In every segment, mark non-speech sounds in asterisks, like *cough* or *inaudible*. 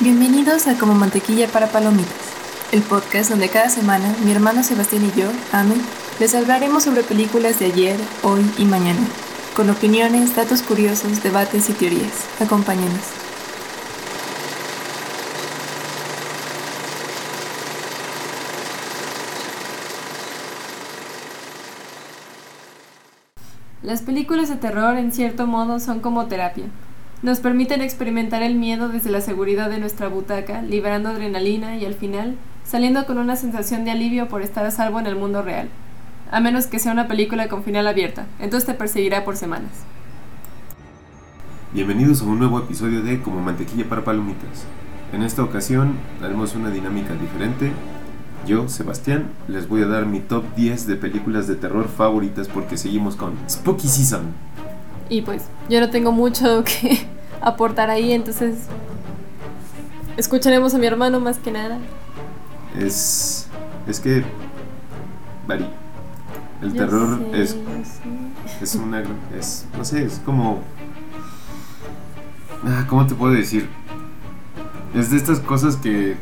Bienvenidos a Como Mantequilla para Palomitas, el podcast donde cada semana mi hermano Sebastián y yo, Ame, les hablaremos sobre películas de ayer, hoy y mañana, con opiniones, datos curiosos, debates y teorías. Acompáñenos. Las películas de terror en cierto modo son como terapia. Nos permiten experimentar el miedo desde la seguridad de nuestra butaca, liberando adrenalina y al final saliendo con una sensación de alivio por estar a salvo en el mundo real. A menos que sea una película con final abierta, entonces te perseguirá por semanas. Bienvenidos a un nuevo episodio de Como Mantequilla para Palomitas. En esta ocasión haremos una dinámica diferente. Yo, Sebastián, les voy a dar mi top 10 de películas de terror favoritas porque seguimos con Spooky Season. Y pues yo no tengo mucho *laughs* que aportar ahí, entonces escucharemos a mi hermano más que nada. Es. Es que. Bari. El Yo terror sé, es, es una. Es, no sé, es como. Ah, ¿Cómo te puedo decir? Es de estas cosas que.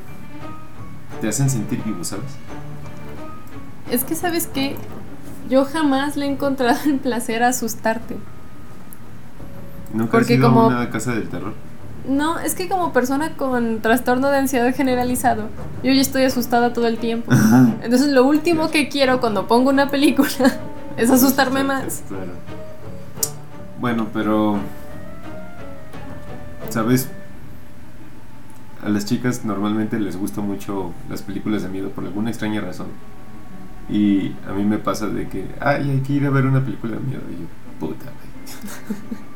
Te hacen sentir vivo, ¿sabes? Es que sabes que yo jamás le he encontrado *laughs* el placer a asustarte. Nunca Porque has ido como- a una casa del terror. No, es que como persona con trastorno de ansiedad generalizado, yo ya estoy asustada todo el tiempo. Entonces lo último que quiero cuando pongo una película *laughs* es asustarme más. Claro. Bueno, pero. ¿Sabes? A las chicas normalmente les gustan mucho las películas de miedo por alguna extraña razón. Y a mí me pasa de que, ay, hay que ir a ver una película de miedo. Y yo, puta, güey". *laughs*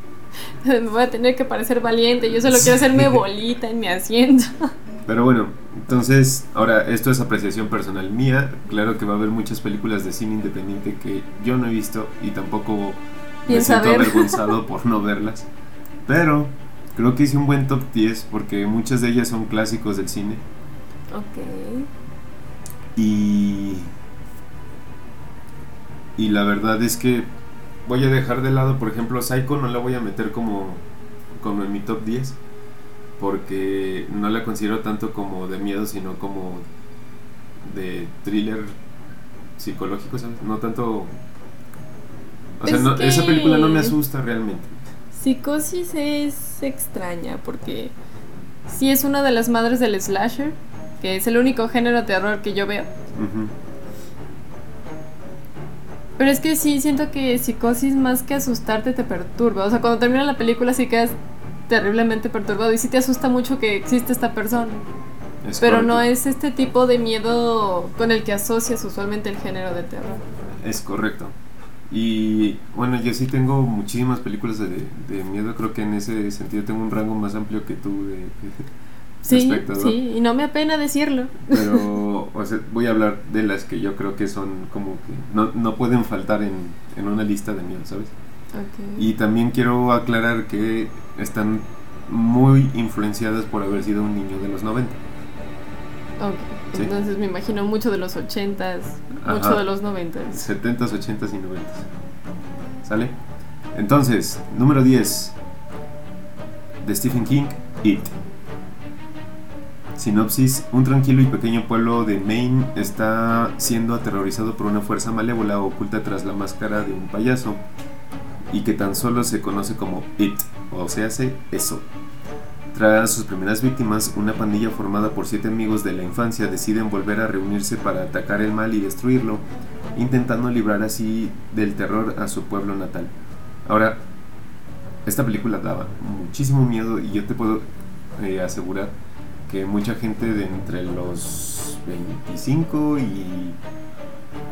Me *laughs* voy a tener que parecer valiente, yo solo quiero hacerme bolita en mi asiento. Pero bueno, entonces, ahora, esto es apreciación personal mía. Claro que va a haber muchas películas de cine independiente que yo no he visto y tampoco me siento ver. avergonzado *laughs* por no verlas. Pero creo que hice un buen top 10 porque muchas de ellas son clásicos del cine. Ok. Y. Y la verdad es que voy a dejar de lado, por ejemplo, Psycho no la voy a meter como, como en mi top 10. Porque no la considero tanto como de miedo, sino como de thriller psicológico, ¿sabes? No tanto. O sea, Es no- que- esa película no me asusta realmente. Psicosis es extraña porque sí es una de las madres del slasher, que es el único género de terror que yo veo. Ujú. Pero es que sí, siento que psicosis más que asustarte te perturba. O sea, cuando termina la película sí quedas terriblemente perturbado y sí te asusta mucho que existe esta persona. Es Pero correcto. no es este tipo de miedo con el que asocias usualmente el género de terror. Es correcto. Y bueno, yo sí tengo muchísimas películas de, de miedo. Creo que en ese sentido tengo un rango más amplio que tú de, Sí, espectador. sí, y no me apena decirlo. Pero *laughs* o sea, voy a hablar de las que yo creo que son como que no, no pueden faltar en, en una lista de miedo, ¿sabes? Ok. Y también quiero aclarar que están muy influenciadas por haber sido un niño de los 90. Ok, Sí. Entonces me imagino mucho de los ochentas, mucho Ajá. de los noventas. 70s, 80s y 90s. ¿Sale? Entonces, número 10 de Stephen King, It. Sinopsis: Un tranquilo y pequeño pueblo de Maine está siendo aterrorizado por una fuerza malévola oculta tras la máscara de un payaso y que tan solo se conoce como It, o se hace eso. Tras sus primeras víctimas, una pandilla formada por siete amigos de la infancia deciden volver a reunirse para atacar el mal y destruirlo, intentando librar así del terror a su pueblo natal. Ahora, esta película daba muchísimo miedo y yo te puedo eh, asegurar que mucha gente de entre los 25 y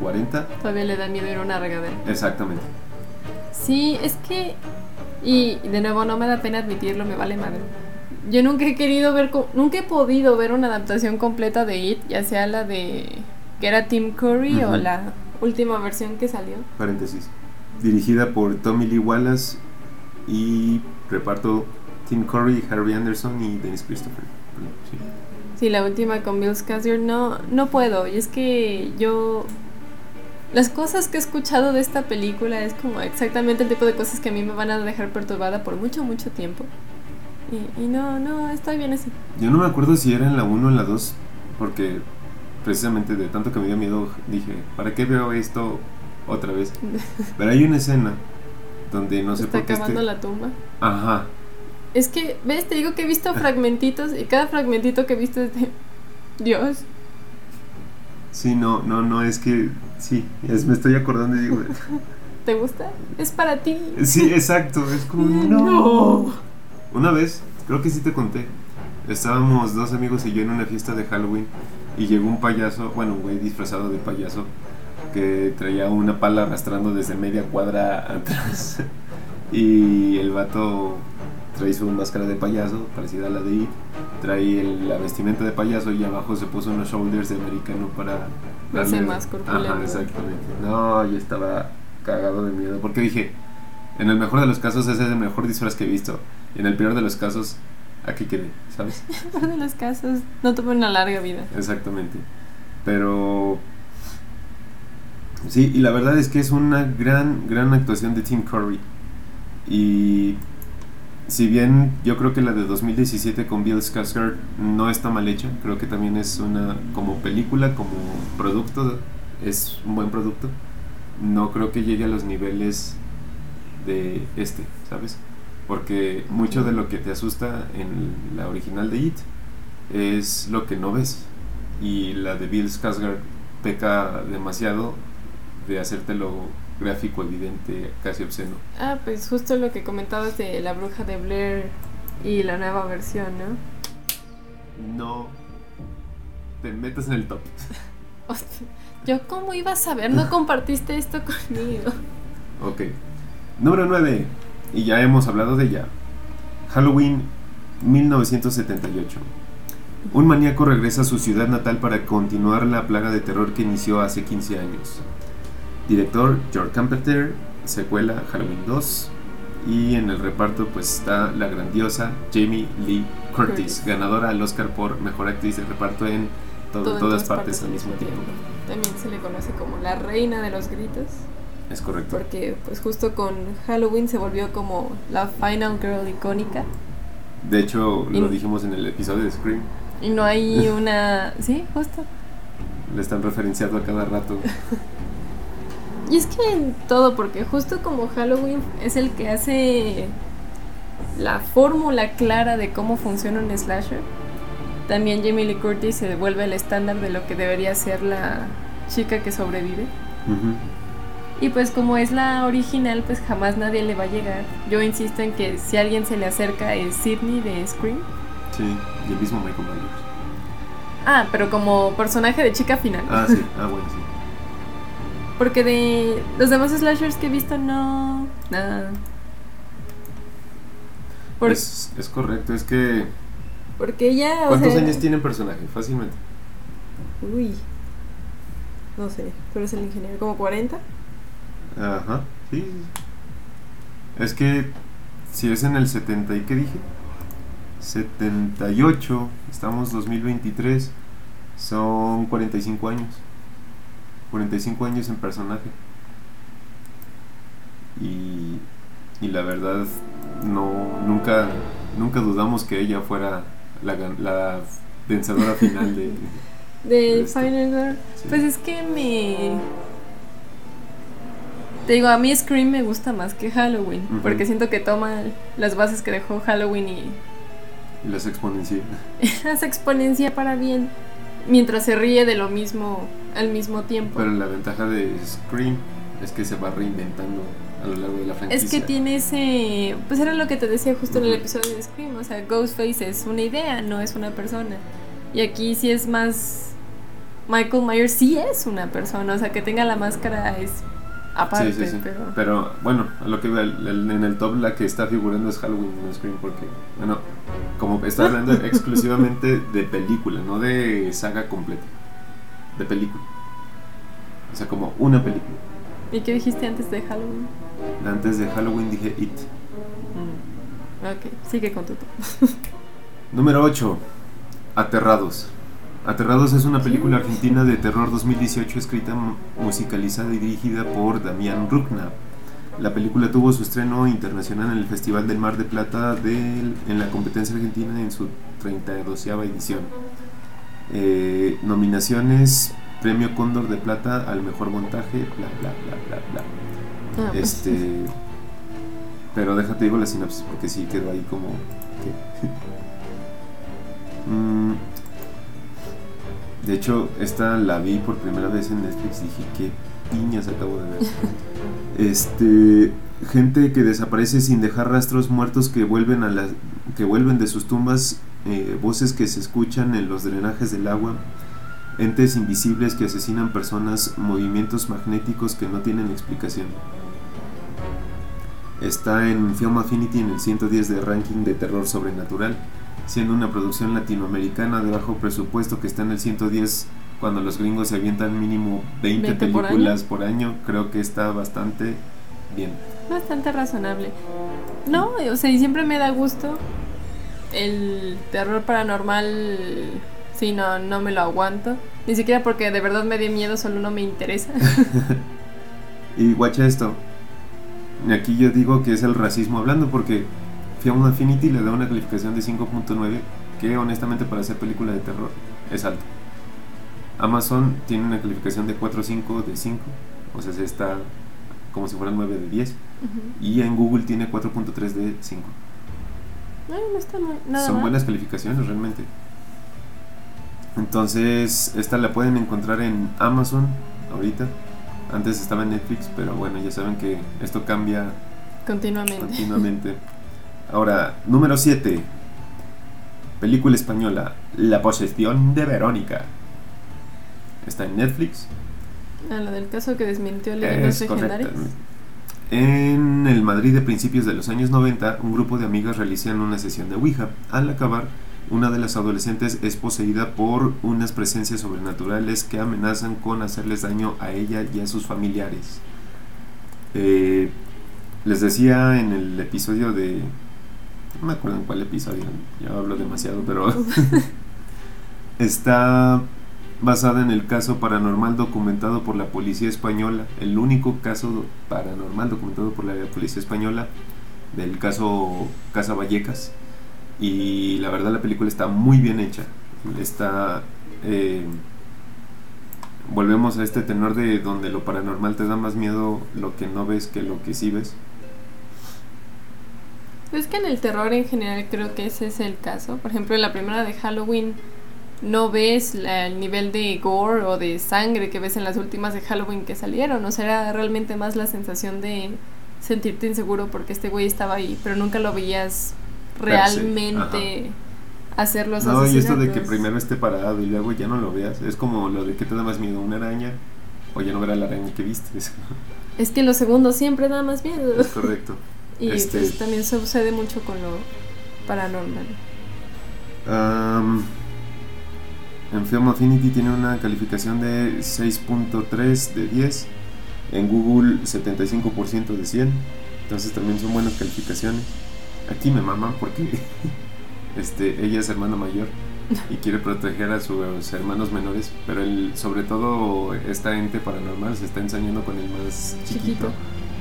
40, Todavía le da miedo ir a una regadera. exactamente. Sí, es que. Y de nuevo, no me da pena admitirlo, me vale madre. Yo nunca he querido ver. Nunca he podido ver una adaptación completa de It, ya sea la de. que era Tim Curry o la última versión que salió. Paréntesis. Dirigida por Tommy Lee Wallace y reparto Tim Curry, Harvey Anderson y Dennis Christopher. Sí. Sí, la última con Bill Skarsgård no, no puedo. Y es que yo... Las cosas que he escuchado de esta película es como exactamente el tipo de cosas que a mí me van a dejar perturbada por mucho, mucho tiempo. Y, y no, no, estoy bien así. Yo no me acuerdo si era en la 1 o en la 2, porque precisamente de tanto que me dio miedo dije, ¿para qué veo esto otra vez? *laughs* Pero hay una escena donde no sé Está por qué... acabando este- la tumba. Ajá, Es que, ¿ves? Te digo que he visto fragmentitos y cada fragmentito que he visto es de... Dios. sí, no, no, no, es que... Sí, es- me estoy acordando y digo... *laughs* ¿Te gusta? Es para ti. Sí, exacto, es como... *laughs* No. Una vez, creo que sí te conté, estábamos dos amigos y yo en una fiesta de Halloween y llegó un payaso, bueno, un güey disfrazado de payaso que traía una pala arrastrando desde media cuadra *laughs* atrás y el vato trae su máscara de payaso, parecida a la de It, trae el- la vestimenta de payaso y abajo se puso unos shoulders de americano para... Hace más corpulento. Ajá, exactamente. No, yo estaba cagado de miedo porque dije, en el mejor de los casos ese es el mejor disfraz que he visto. Y en el peor de los casos, aquí quedé, ¿sabes? *laughs* Por de los casos, no tuve una larga vida. Exactamente. Pero... Sí, y la verdad es que es una gran, gran actuación de Tim Curry. Y si bien yo creo que la de 2017 con Bill Skarsgård no está mal hecha, creo que también es una, como película, como producto, es un buen producto. No creo que llegue a los niveles de este, ¿sabes? Porque mucho de lo que te asusta en la original de It es lo que no ves. Y la de Bill Skarsgård peca demasiado de hacértelo gráfico, evidente, casi obsceno. Ah, pues justo lo que comentabas de la bruja de Blair y la nueva versión, ¿no? No te metas en el top. *laughs* Hostia, Yo cómo iba a saber, no compartiste esto *laughs* conmigo. Ok. Número 9. Y ya hemos hablado de ella. Halloween 1978. Un maníaco regresa a su ciudad natal para continuar la plaga de terror que inició hace 15 años. Director George Carpenter, secuela Halloween 2. Y en el reparto pues está la grandiosa Jamie Lee Curtis, Curtis. ganadora al Oscar por Mejor Actriz de Reparto en todo- Todo en todas partes al mismo tiempo. También se le conoce como la reina de los gritos, Es correcto. porque pues justo con Halloween se volvió como la final girl icónica De hecho, lo dijimos en el episodio de Scream. y no hay *laughs* una, sí, justo. Le están referenciando a cada rato. *laughs* Y es que en todo, porque justo como Halloween es el que hace la fórmula clara de cómo funciona un slasher, también Jamie Lee Curtis se vuelve el estándar de lo que debería ser la chica que sobrevive. Y pues como es la original, pues jamás nadie le va a llegar. Yo insisto en que si alguien se le acerca es Sidney de Scream. Sí, y el mismo Michael Myers. Ah, pero como personaje de chica final. Ah, sí, ah, bueno, sí. Porque de los demás slashers que he visto, no. Nada. Por- Es, es correcto, es que. porque ella. ¿Cuántos sea, años tiene el personaje? Fácilmente. Uy. No sé, tú eres el ingeniero, como 40. Ajá, sí. Es que si es en el 70 y qué dije? 78, estamos 2023, son 45 años. 45 años en personaje. Y, y la verdad, no, nunca, nunca dudamos que ella fuera la, la vencedora final de... *laughs* De Este, Final Girl. sí. Pues es que me. Te digo, a mí Scream me gusta más que Halloween. Porque siento que toma las bases que dejó Halloween y y las exponencia. *laughs* hace exponencia para bien. Mientras se ríe de lo mismo al mismo tiempo. Pero la ventaja de Scream es que se va reinventando a lo largo de la franquicia. Es que tiene ese. Pues era lo que te decía justo en el episodio de Scream. O sea, Ghostface es una idea, no es una persona. Y aquí sí es más. Michael Myers sí es una persona. O sea, que tenga la máscara es aparte, Sí, sí, sí. pero. Pero bueno, a lo que el- el- en el top la que está figurando es Halloween, no Scream, porque, bueno, como está hablando *laughs* exclusivamente de película, no de saga completa. De película. O sea, como una película. ¿Y qué dijiste antes de Halloween? Antes de Halloween dije It. Ok, sigue con tu top. Número 8. Aterrados. Aterrados es una película argentina de terror 2018 escrita, mu- musicalizada y dirigida por Damián Rukna. La película tuvo su estreno internacional en el Festival del Mar de Plata del- en la competencia argentina en su 32 edición. Eh, nominaciones, Premio Cóndor de Plata al mejor montaje, bla bla bla bla bla. Ah, pues, Este. Pero déjate digo la sinopsis porque sí quedó ahí como. ¿qué? *laughs* Mm, de hecho, esta la vi por primera vez en Netflix y dije, qué piñas acabo de ver. *laughs* Este. Gente que desaparece sin dejar rastros muertos que vuelven a la, que vuelven de sus tumbas, eh, voces que se escuchan en los drenajes del agua, entes invisibles que asesinan personas, movimientos magnéticos que no tienen explicación. Está en Film Affinity en el 110 de ranking de terror sobrenatural, siendo una producción latinoamericana de bajo presupuesto que está en el 110 cuando los gringos se avientan mínimo 20, 20 por películas por año. creo que está bastante bien. Bastante razonable. No, o sea, y siempre me da gusto. El terror paranormal, sí, no, no me lo aguanto. Ni siquiera porque de verdad me dé miedo, solo no me interesa. *laughs* Y guacha esto. Aquí yo digo que es el racismo hablando porque Film Affinity le da una calificación de 5.9 que honestamente para hacer película de terror es alto. Amazon tiene una calificación de 4.5 de 5, o sea, se está como si fuera 9 de 10. Ujú. Y en Google tiene 4.3 de 5. Ay, no está nada Son mal. buenas calificaciones realmente. Entonces, esta la pueden encontrar en Amazon ahorita. Antes estaba en Netflix, pero bueno, ya saben que esto cambia Continuamente. continuamente. *laughs* Ahora, número 7. Película española, La posesión de Verónica. Está en Netflix. Ah, lo del caso que desmintió leyendas legendarias. En el Madrid de principios de los años 90, un grupo de amigas realizan una sesión de Ouija. Al acabar, una de las adolescentes es poseída por unas presencias sobrenaturales que amenazan con hacerles daño a ella y a sus familiares. Eh, les decía en el episodio de... No me acuerdo en cuál episodio, ya hablo demasiado, pero... *laughs* *laughs* está basada en el caso paranormal documentado por la policía española, el único caso paranormal documentado por la policía española del caso Casa Vallecas. Y la verdad la película está muy bien hecha. Está... eh, volvemos a este tenor de donde lo paranormal te da más miedo lo que no ves que lo que sí ves. Es que en el terror en general creo que ese es el caso. Por ejemplo, en la primera de Halloween no ves la- el nivel de gore o de sangre que ves en las últimas de Halloween que salieron. O sea, era realmente más la sensación de sentirte inseguro porque este güey estaba ahí, pero nunca lo veías realmente hacer los No, y esto de que primero esté parado y luego ya no lo veas, es como lo de que te da más miedo, una araña o ya no ver a la araña que viste. *laughs* Es, que los segundos siempre da más miedo. es correcto. Y Este- pues también sucede mucho con lo paranormal. Am, en Film Affinity tiene una calificación de 6.3 de 10. En Google 75% de 100. Entonces también son buenas calificaciones. Aquí me maman porque *laughs* este, ella es hermana mayor y quiere proteger a sus hermanos menores. Pero el, sobre todo esta ente paranormal se está ensañando con el más chiquito, Chiquito.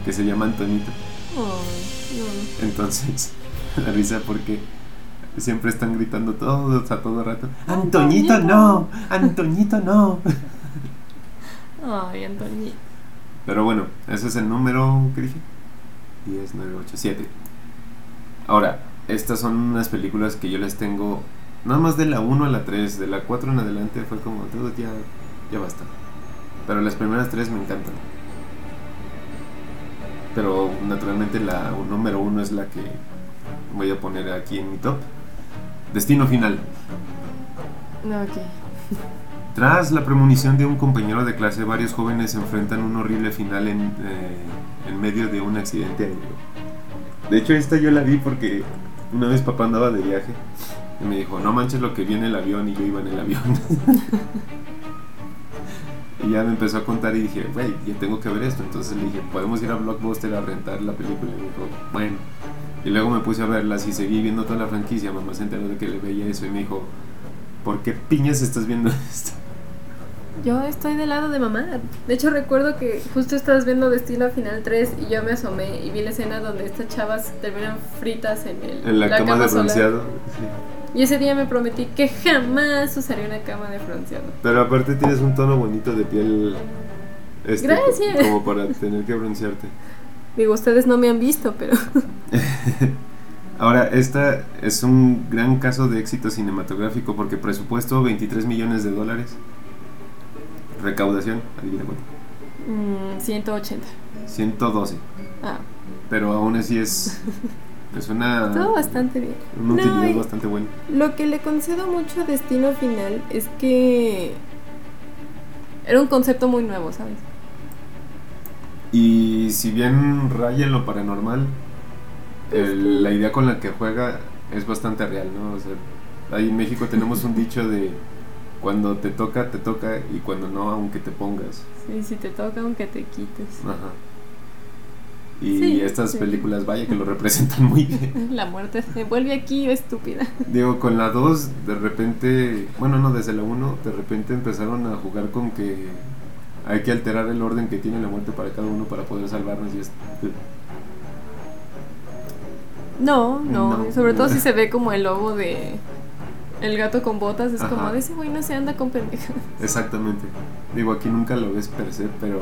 que se llama Antonito. No. Entonces, *laughs* la risa porque siempre están gritando todos a todo rato. Antoñito no, Antoñito no. Ay, Antonio. Pero bueno, ese es el número que dije. 10, 9, 8, 7. Ahora, estas son unas películas que yo les tengo nada más de la 1 a la 3, de la 4 en adelante fue como todo ya, ya basta. Pero las primeras tres me encantan. Pero naturalmente la número 1 es la que voy a poner aquí en mi top. Destino final. No, ok. *laughs* Tras la premonición de un compañero de clase, varios jóvenes enfrentan un horrible final en, eh, en medio de un accidente aéreo. De hecho, esta yo la vi porque una vez papá andaba de viaje y me dijo, no manches lo que viene el avión y yo iba en el avión. *laughs* y ya me empezó a contar y dije, güey, ya tengo que ver esto. Entonces le dije, podemos ir a Blockbuster a rentar la película. Y me dijo, bueno. Y luego me puse a verlas y seguí viendo toda la franquicia. Mamá se enteró de que le veía eso y me dijo, ¿por qué piñas estás viendo *laughs* esto? Yo estoy del lado de mamá. De hecho, recuerdo que justo estabas viendo Destino Final 3 y yo me asomé y vi la escena donde estas chavas terminan fritas en, el, En la, cama, de solar. bronceado. sí. Y ese día me prometí que jamás usaría una cama de bronceado. Pero aparte tienes un tono bonito de piel. Este, Gracias. Como para tener que broncearte. Digo, ustedes no me han visto, pero *laughs* Ahora, esta es un gran caso de éxito cinematográfico porque presupuesto 23 millones de dólares. Recaudación, adivina cuánto. mm, 180. 112. Ah, Pero aún así es. *laughs* Es una. todo bastante bien. Una No, y- bastante buena. Lo que le concedo mucho a Destino Final es que era un concepto muy nuevo, ¿sabes? Y si bien raya en lo paranormal, el- la idea con la que juega es bastante real, ¿no? O sea, ahí en México tenemos un *laughs* dicho de cuando te toca, te toca y cuando no, aunque te pongas. Sí, si te toca aunque te quites. Ajá. Y Sí, estas sí. películas, vaya que lo representan muy bien. *laughs* La muerte se vuelve aquí, estúpida. Digo, con la 2, de repente, bueno, no, desde la 1, de repente empezaron a jugar con que hay que alterar el orden que tiene la muerte para cada uno para poder salvarnos y es... No, no, No. sobre todo si se ve como el lobo de el gato con botas, es Ajá. como de ese güey no se anda con pendejas. Exactamente. Digo, aquí nunca lo ves per se, pero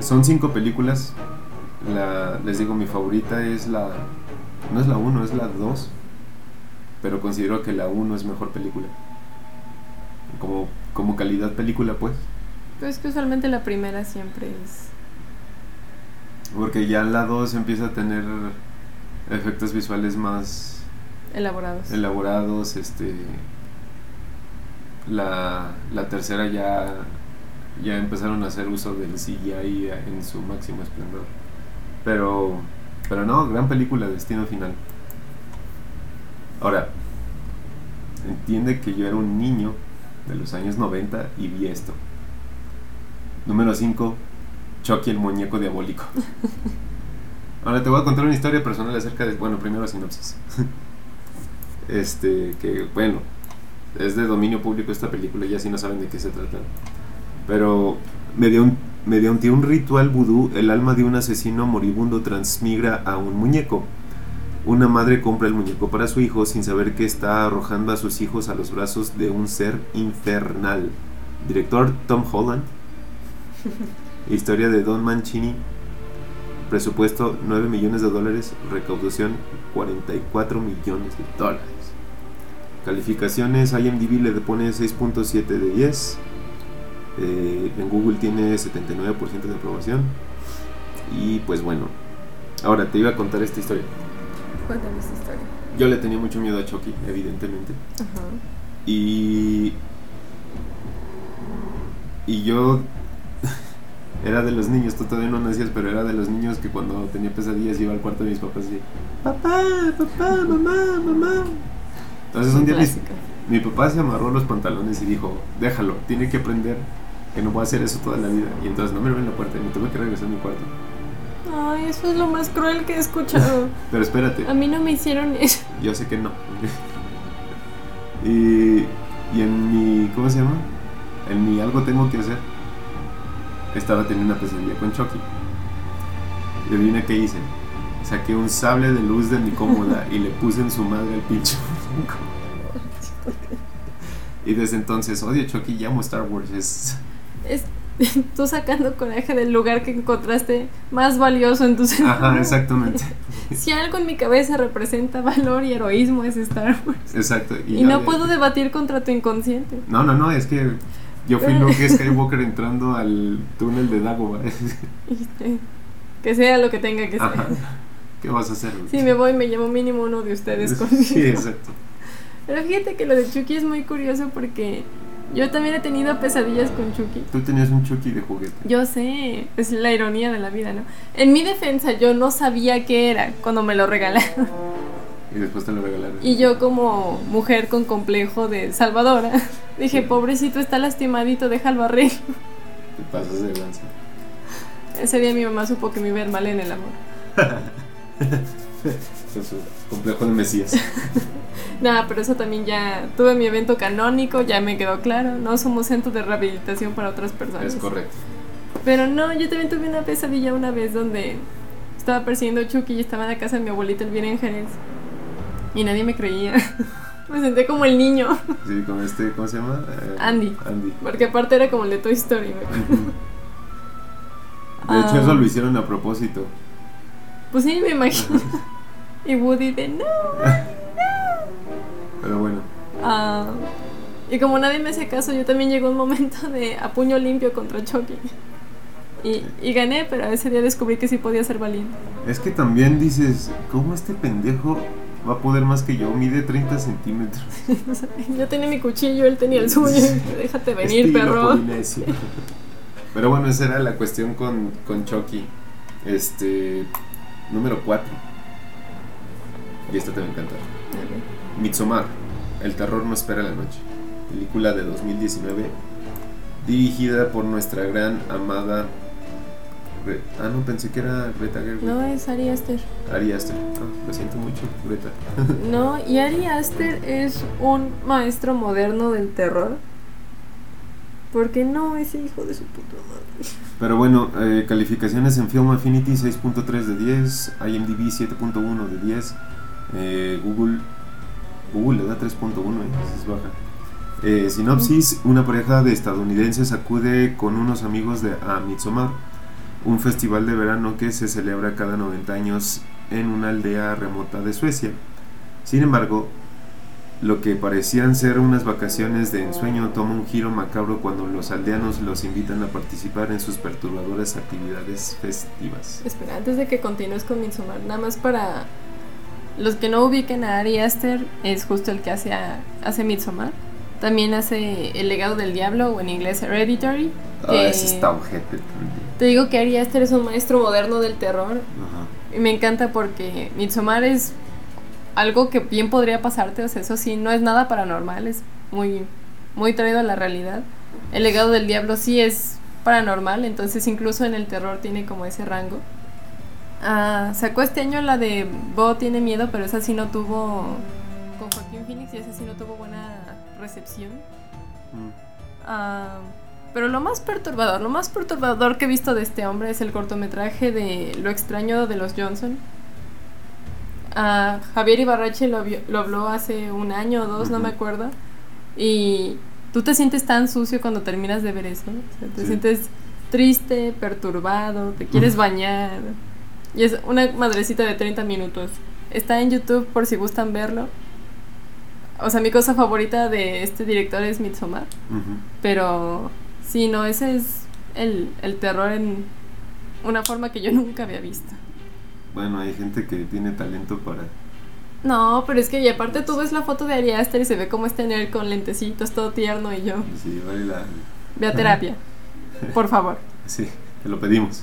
son cinco películas. La, les digo, mi favorita es la... No es la 1, es la 2. Pero considero que la 1 es mejor película. Como, como calidad película, pues. Pero es que usualmente la primera siempre es Porque ya la 2 empieza a tener efectos visuales más elaborados. elaborados. Este, la, la tercera ya, ya empezaron a hacer uso del CGI en su máximo esplendor. Pero, pero no, gran película, Destino Final. Ahora, entiende que yo era un niño de los años 90 y vi esto. Número 5, Chucky el muñeco diabólico. *laughs* Ahora te voy a contar una historia personal acerca de. Bueno, primero sinopsis. *laughs* Este, que bueno, es de dominio público esta película, ya si no saben de qué se trata. Pero mediante un, mediante un ritual vudú, el alma de un asesino moribundo transmigra a un muñeco. Una madre compra el muñeco para su hijo sin saber que está arrojando a sus hijos a los brazos de un ser infernal. Director Tom Holland. *laughs* Historia de Don Mancini. Presupuesto 9 millones de dólares. Recaudación 44 millones de dólares. Calificaciones, IMDb le pone 6.7 de 10. Eh, en Google tiene 79% de aprobación. Y pues bueno. Ahora te iba a contar esta historia. Cuéntame esta historia. Yo le tenía mucho miedo a Chucky, evidentemente. Ajá. Y. Y yo. *laughs* Era de los niños, tú todavía no nacías, pero era de los niños que cuando tenía pesadillas iba al cuarto de mis papás y. Papá, papá, mamá, mamá. Entonces un día Clásico. mi papá se amarró los pantalones y dijo: Déjalo, tiene que aprender que no voy a hacer eso toda la vida. Y entonces no me abrió la puerta y me tuve que regresar a mi cuarto. Ay, eso es lo más cruel que he escuchado. *laughs* Pero espérate. A mí no me hicieron eso. Yo sé que no. *laughs* y, y en mi. ¿Cómo se llama? En mi algo tengo que hacer. Estaba teniendo una pesadilla con Chucky. Y adivina qué hice. Saqué un sable de luz de mi cómoda *laughs* y le puse en su madre al pinche. Y desde entonces odio Chucky y amo Star Wars. Es, Es *laughs* tú sacando coraje del lugar que encontraste más valioso en tu ser. ajá, exactamente. *laughs* Si algo en mi cabeza representa valor y heroísmo es Star Wars. Exacto. Y, no puedo debatir contra tu inconsciente. No, no, no, es que yo fui *laughs* Luke Skywalker entrando al túnel de Dagobah. Este, Que sea lo que tenga que ser. Ajá. ¿Qué vas a hacer? Si me voy, me llevo mínimo uno de ustedes conmigo. Sí, exacto. Pero fíjate que lo de Chucky es muy curioso porque yo también he tenido pesadillas con Chucky. Tú tenías un Chucky de juguete. Yo sé, es la ironía de la vida, ¿no? En mi defensa yo no sabía qué era cuando me lo regalaron. Y después te lo regalaron. Y yo como mujer con complejo de salvadora, *laughs* dije, Sí. pobrecito, está lastimadito, déjalo arreglo. Te pasas de lanza. Ese día mi mamá supo que me iba a ir mal en el amor. *laughs* *laughs* Con su complejo de Mesías. *laughs* Nada, pero eso también ya tuve mi evento canónico, ya me quedó claro. No somos centro de rehabilitación para otras personas. Es correcto. Pero no, yo también tuve una pesadilla una vez donde estaba persiguiendo a Chucky y estaba en la casa de mi abuelita el bien en Jerez. Y nadie me creía. *laughs* me senté como el niño. Sí, con este, ¿cómo se llama? Eh, Andy. Andy. Porque aparte era como el de Toy Story. De hecho, Ah. eso lo hicieron a propósito. Pues sí, me imagino. *laughs* y Woody de no. Pero bueno, Ah, y como nadie me hacía caso, yo también llegó un momento de a puño limpio contra Chucky. Y, y gané, pero ese día descubrí que sí podía ser valiente. es que también dices, ¿cómo este pendejo va a poder más que yo? Mide 30 centímetros. *laughs* Yo tenía mi cuchillo, él tenía el suyo. Déjate venir, Estilo perro. *laughs* Pero bueno, esa era la cuestión con, con Chucky. Este. Número 4. Y esta te va a encantar. Midsommar. El terror no espera la noche. Película de 2019. Dirigida por nuestra gran amada. Ah, no, pensé que era Greta Gerwig. No es Ari Aster. Ari Aster. Ah, lo siento mucho, Greta. No, y Ari Aster es un maestro moderno del terror. Porque no, ese hijo de su puta madre. Pero bueno, eh, calificaciones en Film Affinity 6.3 de 10, IMDb 7.1 de 10, eh, Google Google le da 3.1, eh, es baja. Eh, sinopsis, una pareja de estadounidenses acude con unos amigos de, a Midsommar, un festival de verano que se celebra cada 90 años en una aldea remota de Suecia. Sin embargo, lo que parecían ser unas vacaciones de ensueño toma un giro macabro cuando los aldeanos los invitan a participar en sus perturbadoras actividades festivas. Espera, antes de que continúes con Midsommar, nada más para los que no ubiquen a Ari Aster, es justo el que hace, a- hace Midsommar. También hace El legado del diablo, o en inglés Hereditary. Ah, que- ese está ojete también. Te digo que Ari Aster es un maestro moderno del terror. Ajá. Y me encanta porque Midsommar es algo que bien podría pasarte, o sea, eso sí, no es nada paranormal, es muy, muy traído a la realidad. El legado del diablo sí es paranormal, entonces incluso en el terror tiene como ese rango. Ah, sacó este año la de Bo tiene miedo, pero esa sí no tuvo con Joaquín Phoenix y esa sí no tuvo buena recepción. Mm. Ah, pero lo más perturbador, lo más perturbador que he visto de este hombre es el cortometraje de Lo extraño de los Johnson. Ah, Javier Ibarrache lo, lo habló hace un año o dos, no me acuerdo. Y tú te sientes tan sucio cuando terminas de ver eso. O sea, te Sí. sientes triste, perturbado, te quieres bañar. Y es una madrecita de 30 minutos. Está en YouTube por si gustan verlo. O sea, mi cosa favorita de este director es Midsommar. Pero sí, no, ese es el, el terror en una forma que yo nunca había visto. Bueno, hay gente que tiene talento para... No, pero es que y aparte tú ves la foto de Ari Aster y se ve como este nerd con lentecitos, todo tierno y yo. Sí, vale la... Ve a terapia, *laughs* por favor. Sí, te lo pedimos.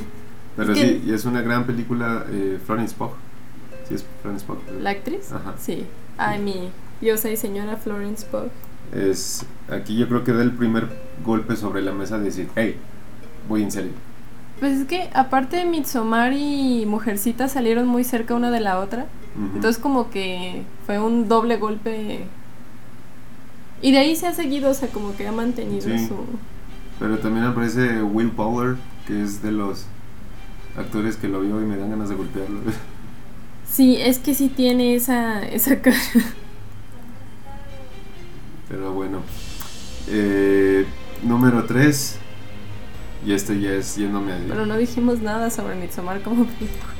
*laughs* Pero Es que- sí, y es una gran película, eh, Florence Pugh. Sí, es Florence Pugh. ¿La actriz? Ajá. Sí. Ay, mi diosa y señora Florence Pugh. Es, aquí yo creo que da el primer golpe sobre la mesa de decir, hey, voy en serio. Pues es que aparte de y Mujercita salieron muy cerca una de la otra. Entonces como que fue un doble golpe. Y de ahí se ha seguido, o sea, como que ha mantenido Sí. su... Pero también aparece Will Power, que es de los actores que lo vio y me dan ganas de golpearlo. *laughs* Sí, es que sí tiene esa, esa cara. Pero bueno. Eh, número 3. Y este ya es yéndome a... Pero no dijimos nada sobre Midsommar como película.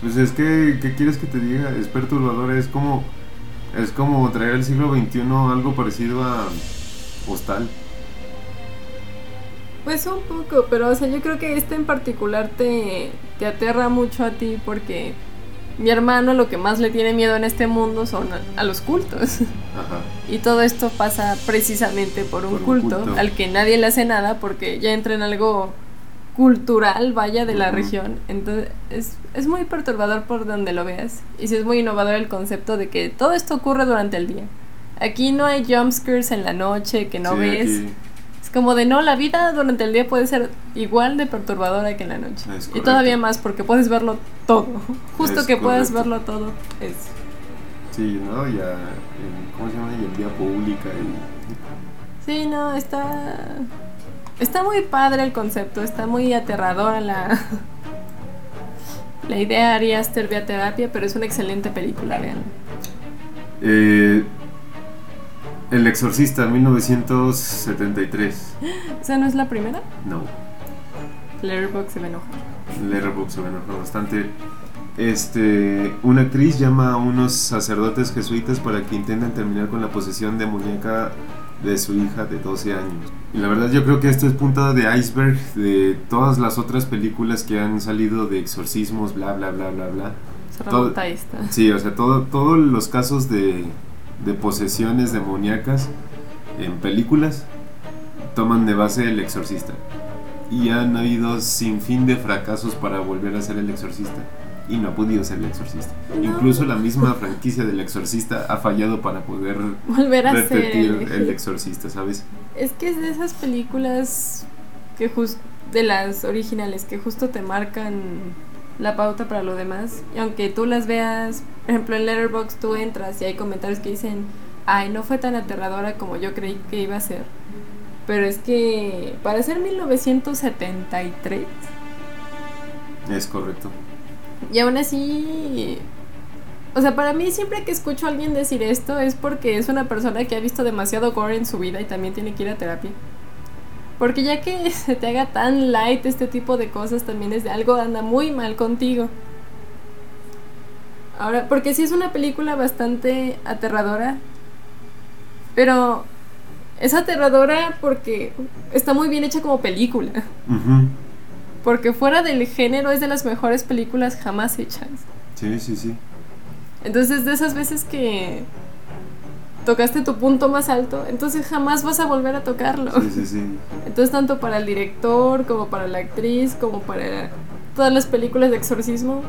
Pues es que, ¿qué quieres que te diga? Es perturbador, es como... Es como traer al siglo XXI algo parecido a Hostal. Pues un poco, pero o sea, yo creo que este en particular te, te aterra mucho a ti porque mi hermano lo que más le tiene miedo en este mundo son a, a los cultos. Ajá. Y todo esto pasa precisamente por un, Por un culto, al que nadie le hace nada porque ya entra en algo cultural, vaya, de la región. Entonces es, es muy perturbador por donde lo veas. Y sí es muy innovador el concepto de que todo esto ocurre durante el día. Aquí no hay jumpscares en la noche que no Sí, ves. aquí Es como de no, la vida durante el día puede ser igual de perturbadora que en la noche. Y todavía más porque puedes verlo todo. Justo Es que puedas correcto. verlo todo. Es Sí, ¿no? Ya, en- ¿cómo se llama? Y en vía pública. Y, Sí, no, está. Está muy padre el concepto, está muy aterradora la. *laughs* La idea haría Aster vía terapia, pero es una excelente película, vean. Eh, el Exorcista, 1973. *gasps* ¿Esa no es la primera? No, Letterboxd se va a enojar. Letterboxd se me enojó bastante. Este, una actriz llama a unos sacerdotes jesuitas para que intenten terminar con la posesión demoníaca de su hija de 12 años. Y la verdad yo creo que esto es punta de iceberg de todas las otras películas que han salido de exorcismos, bla, bla, bla, bla, bla. Se Todo- remonta a esta. Sí, o sea, todo, todos los casos de, de posesiones demoníacas en películas toman de base el exorcista. Y han habido sin fin de fracasos para volver a ser el exorcista. Y no ha podido ser el exorcista. No. Incluso la misma franquicia del exorcista ha fallado para poder Volver a ser. repetir el- el exorcista, ¿sabes? Es que es de esas películas que justo. de las originales, que justo te marcan la pauta para lo demás. Y aunque tú las veas, por ejemplo en Letterboxd tú entras y hay comentarios que dicen, ay, no fue tan aterradora como yo creí que iba a ser. Pero es que para ser 1973, Es correcto. y aún así... O sea, para mí siempre que escucho a alguien decir esto es porque es una persona que ha visto demasiado gore en su vida y también tiene que ir a terapia. Porque ya que *laughs* se te haga tan light este tipo de cosas, también es de algo anda muy mal contigo. Ahora, porque sí es una película bastante aterradora, pero es aterradora porque está muy bien hecha como película. Porque fuera del género es de las mejores películas jamás hechas. Sí, sí, sí. Entonces de esas veces que tocaste tu punto más alto, entonces jamás vas a volver a tocarlo. Sí, sí, sí. Entonces tanto para el director como para la actriz, como para todas las películas de exorcismo,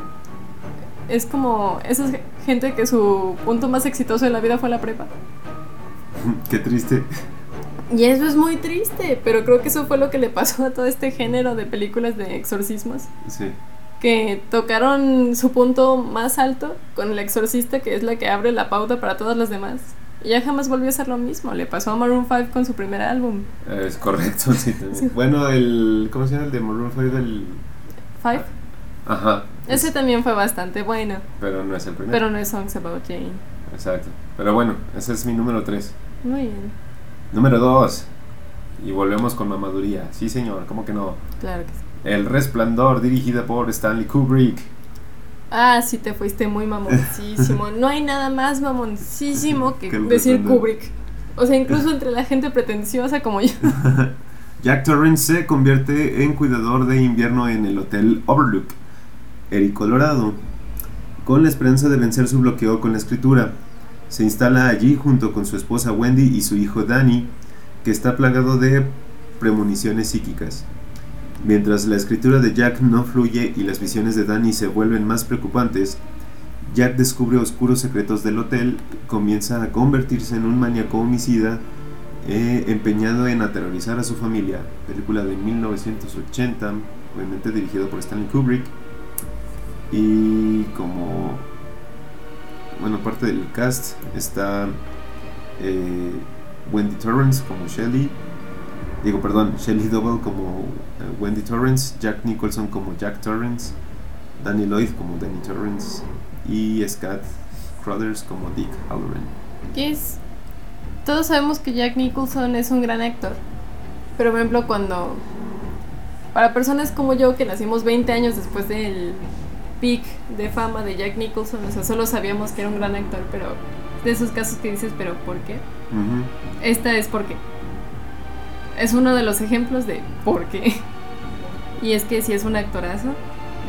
es como esa gente que su punto más exitoso en la vida fue la prepa. Qué triste. Y eso es muy triste, pero creo que eso fue lo que le pasó a todo este género de películas de exorcismos. Sí. que tocaron su punto más alto con el exorcista, que es la que abre la pauta para todas las demás. Y ya jamás volvió a ser lo mismo. Le pasó a Maroon 5 con su primer álbum. Es correcto, sí. Bueno, el. ¿Cómo se llama el de Maroon 5? El. Five. Ajá. Ese también fue bastante bueno, Pero no es el primero. pero no es Songs About Jane. Exacto. Pero bueno, ese es mi número 3. Muy bien, Número 2. Y volvemos con mamaduría. Sí, señor, ¿cómo que no? claro que sí. El Resplandor, dirigida por Stanley Kubrick. Ah, sí, te fuiste muy mamoncísimo. *laughs* No hay nada más mamoncísimo que decir Resplandor. Kubrick. O sea, incluso *laughs* entre la gente pretenciosa como yo. *laughs* Jack Torrance se convierte en cuidador de invierno en el Hotel Overlook, Erie, Colorado, con la esperanza de vencer su bloqueo con la escritura. Se instala allí junto con su esposa Wendy y su hijo Danny, que está plagado de premoniciones psíquicas. Mientras la escritura de Jack no fluye y las visiones de Danny se vuelven más preocupantes, Jack descubre oscuros secretos del hotel, comienza a convertirse en un maníaco homicida eh, empeñado en aterrorizar a su familia. Película de 1980, obviamente dirigido por Stanley Kubrick. Y como, bueno, parte del cast está eh, Wendy Torrance como Shelley. Digo, perdón, Shelley Duvall como eh, Wendy Torrance, Jack Nicholson como Jack Torrance, Danny Lloyd como Danny Torrance y Scott Crothers como Dick Halloran. que es todos sabemos que Jack Nicholson es un gran actor pero por ejemplo cuando para personas como yo que nacimos 20 años después del peak de fama de Jack Nicholson o sea solo sabíamos que era un gran actor pero de esos casos que dices pero ¿por qué? Esta es por qué. Es uno de los ejemplos de por qué. Y es que si es un actorazo.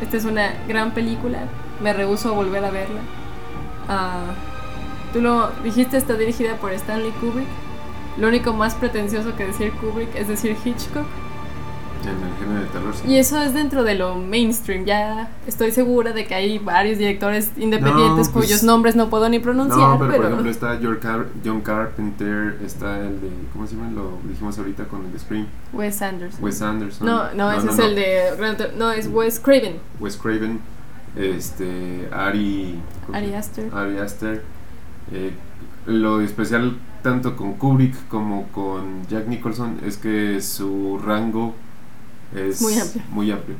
Esta es una gran película. Me rehuso a volver a verla. Ah, tú lo dijiste está dirigida por Stanley Kubrick. Lo único más pretencioso que decir Kubrick es decir Hitchcock En el género de terror, sí. Y eso es dentro de lo mainstream. Ya estoy segura de que hay varios directores independientes No, pues- cuyos nombres no puedo ni pronunciar, No, pero, pero, por ejemplo está John, Car- John Carpenter, está el de, ¿cómo se llama? Lo dijimos ahorita con el de Scream, Wes Anderson. Wes Anderson. no, no, ese es el de no, es Wes Craven. Wes Craven, este, Ari... Ari Aster. Ari Aster. Eh, lo especial tanto con Kubrick como con Jack Nicholson es que su rango es Muy amplio. muy amplio.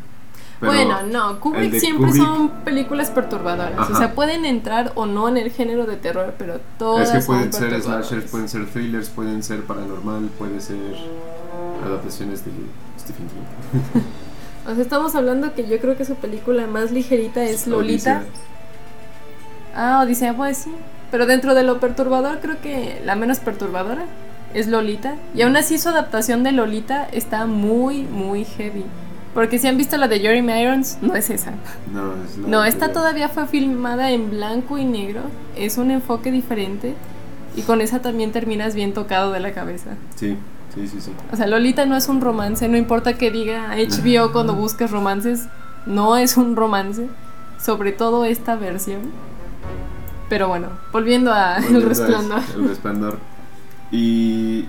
Pero- bueno, no, Kubrick siempre Kubrick- son películas perturbadoras. O sea, pueden entrar o no en el género de terror, pero todas Es que son pueden ser slashers, pueden ser thrillers, pueden ser paranormal, puede ser adaptaciones de Stephen King. *laughs* O sea, estamos hablando que yo creo que su película más ligerita es Lolita. Odisea. Ah, Odisea, pues sí. Pero dentro de lo perturbador, creo que la menos perturbadora es Lolita. Y aún así su adaptación de Lolita está muy, muy heavy. Porque si han visto la de Jeremy Irons, no es esa. No, es No, esta todavía fue filmada en blanco y negro. Es un enfoque diferente. Y con esa también terminas bien tocado de la cabeza. Sí, sí, sí, sí. O sea, Lolita no es un romance, no importa que diga HBO cuando busques romances, no es un romance, sobre todo esta versión. Pero bueno, volviendo a El Volviendo a Resplandor. El Resplandor. Y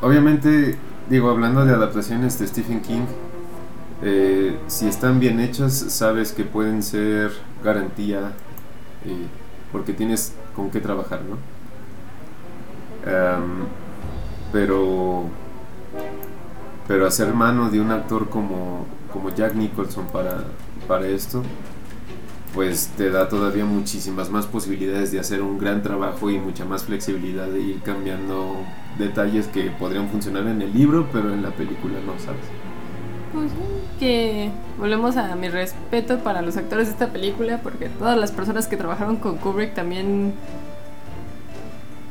obviamente, digo, hablando de adaptaciones de Stephen King, eh, si están bien hechas, sabes que pueden ser garantía eh, porque tienes con qué trabajar, ¿no? Am, pero pero hacer mano de un actor como, como Jack Nicholson para, para esto pues te da todavía muchísimas más posibilidades de hacer un gran trabajo y mucha más flexibilidad de ir cambiando detalles que podrían funcionar en el libro, pero en la película no, ¿sabes? Pues que volvemos a mi respeto para los actores de esta película, porque todas las personas que trabajaron con Kubrick también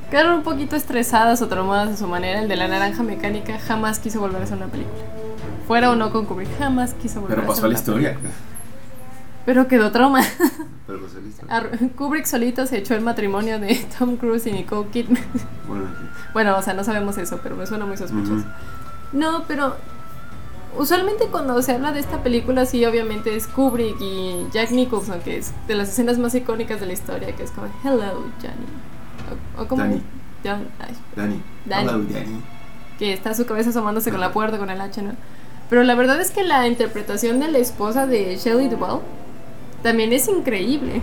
quedaron un poquito estresadas o traumadas a su manera. El de la naranja mecánica jamás quiso volver a hacer una película. Fuera o no con Kubrick, jamás quiso volver Pero a pasó hacer a la una historia. película. Pero quedó trauma. Pero pasó a la historia. Ar- Kubrick solito se echó el matrimonio de *laughs* Tom Cruise y Nicole Kidman. Bueno, Bueno, o sea, no sabemos eso, pero me suena muy sospechoso. ujú. No, pero usualmente cuando se habla de esta película, sí, obviamente es Kubrick y Jack Nicholson, que es de las escenas más icónicas de la historia, que es como Hello, Johnny. O, o como Danny. John- ay, Dani. Dani. Hello, Dani. que está su cabeza asomándose con la puerta, con el hacha, ¿no? Pero la verdad es que la interpretación de la esposa de Shelley Duvall también es increíble.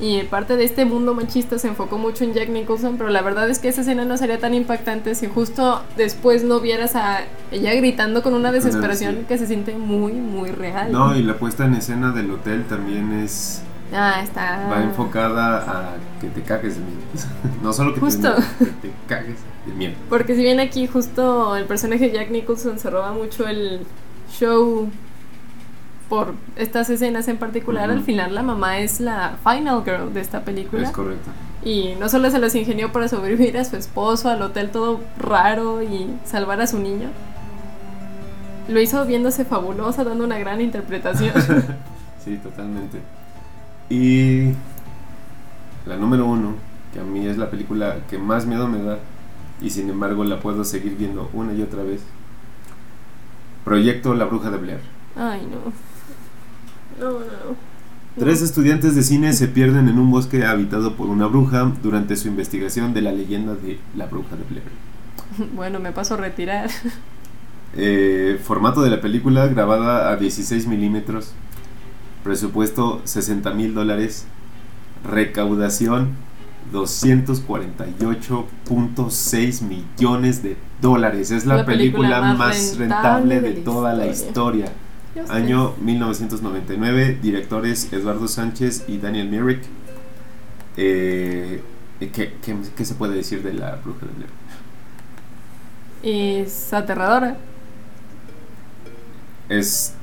Y parte de este mundo machista se enfocó mucho en Jack Nicholson, pero la verdad es que esa escena no sería tan impactante si justo después no vieras a ella gritando con una desesperación sí. que se siente muy, muy real. No, y la puesta en escena del hotel también es Ah, está. va enfocada a que te cagues de miedo. *laughs* no solo que Justo. te, que te cagues de miedo. Porque si bien aquí justo el personaje de Jack Nicholson se roba mucho el show por estas escenas en particular, Ujú. al final la mamá es la final girl de esta película. Es correcto. Y no solo se las ingenió para sobrevivir a su esposo, al hotel todo raro y salvar a su niño. Lo hizo viéndose fabulosa, dando una gran interpretación. *laughs* Sí, totalmente. Y la número uno, que a mí es la película que más miedo me da, y sin embargo la puedo seguir viendo una y otra vez. Proyecto La Bruja de Blair. Ay, no. No, no, no. Tres estudiantes de cine se pierden en un bosque habitado por una bruja durante su investigación de la leyenda de la Bruja de Blair. *laughs* Bueno, me paso a retirar. Eh, formato de la película grabada a 16 milímetros. Presupuesto 60 mil dólares. Recaudación 248.6 millones de dólares. Es la, La película película, más más rentable rentable de toda la historia. historia. Año 1999. Directores Eduardo Sánchez y Daniel Myrick. Eh, ¿qué, qué, qué se puede decir de la bruja de Blair? Es aterradora. es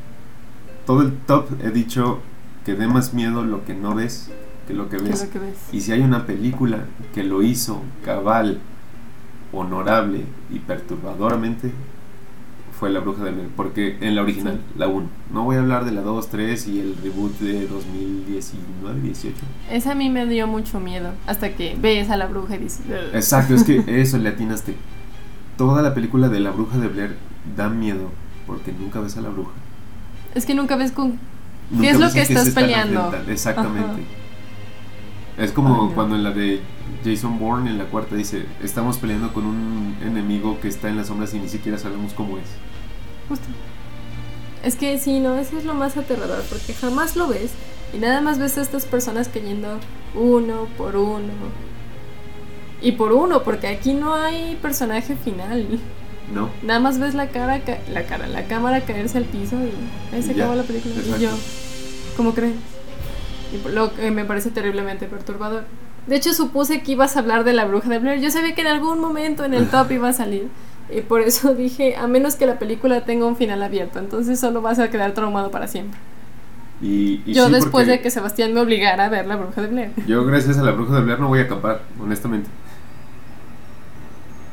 todo el top he dicho que dé más miedo lo que no ves que lo que ¿Qué ves es lo que ves? y si hay una película que lo hizo cabal honorable y perturbadoramente fue La Bruja de Blair porque en la original la 1 no voy a hablar de la 2, 3 y el reboot de 2019, 18 Esa a mí me dio mucho miedo. Hasta que ves a la bruja y dices. Exacto es que *laughs* eso le atinaste toda la película de La Bruja de Blair da miedo porque nunca ves a la bruja. Es que nunca ves con Nunca ¿Qué es lo que estás están peleando? Exactamente. Es como Ay, no. cuando en la de Jason Bourne, en la cuarta, dice, estamos peleando con un enemigo que está en las sombras y ni siquiera sabemos cómo es. Justo. Es que sí, no, eso es lo más aterrador, porque jamás lo ves y nada más ves a estas personas cayendo uno por uno. Y por uno, porque aquí no hay personaje final. ¿No? Nada más ves la cara, ca- la cara, la cámara caerse al piso y ahí se acabó la película. exacto. Y yo, ¿cómo crees? Y lo que me parece terriblemente perturbador. De hecho, supuse que ibas a hablar de la bruja de Blair. Yo sabía que en algún momento en el top iba a salir. Y por eso *laughs* dije, a menos que la película tenga un final abierto, entonces solo vas a quedar traumado para siempre. Y, y yo sí, después de que Sebastián me obligara a ver la bruja de Blair. Yo gracias a la bruja de Blair no voy a acampar, honestamente.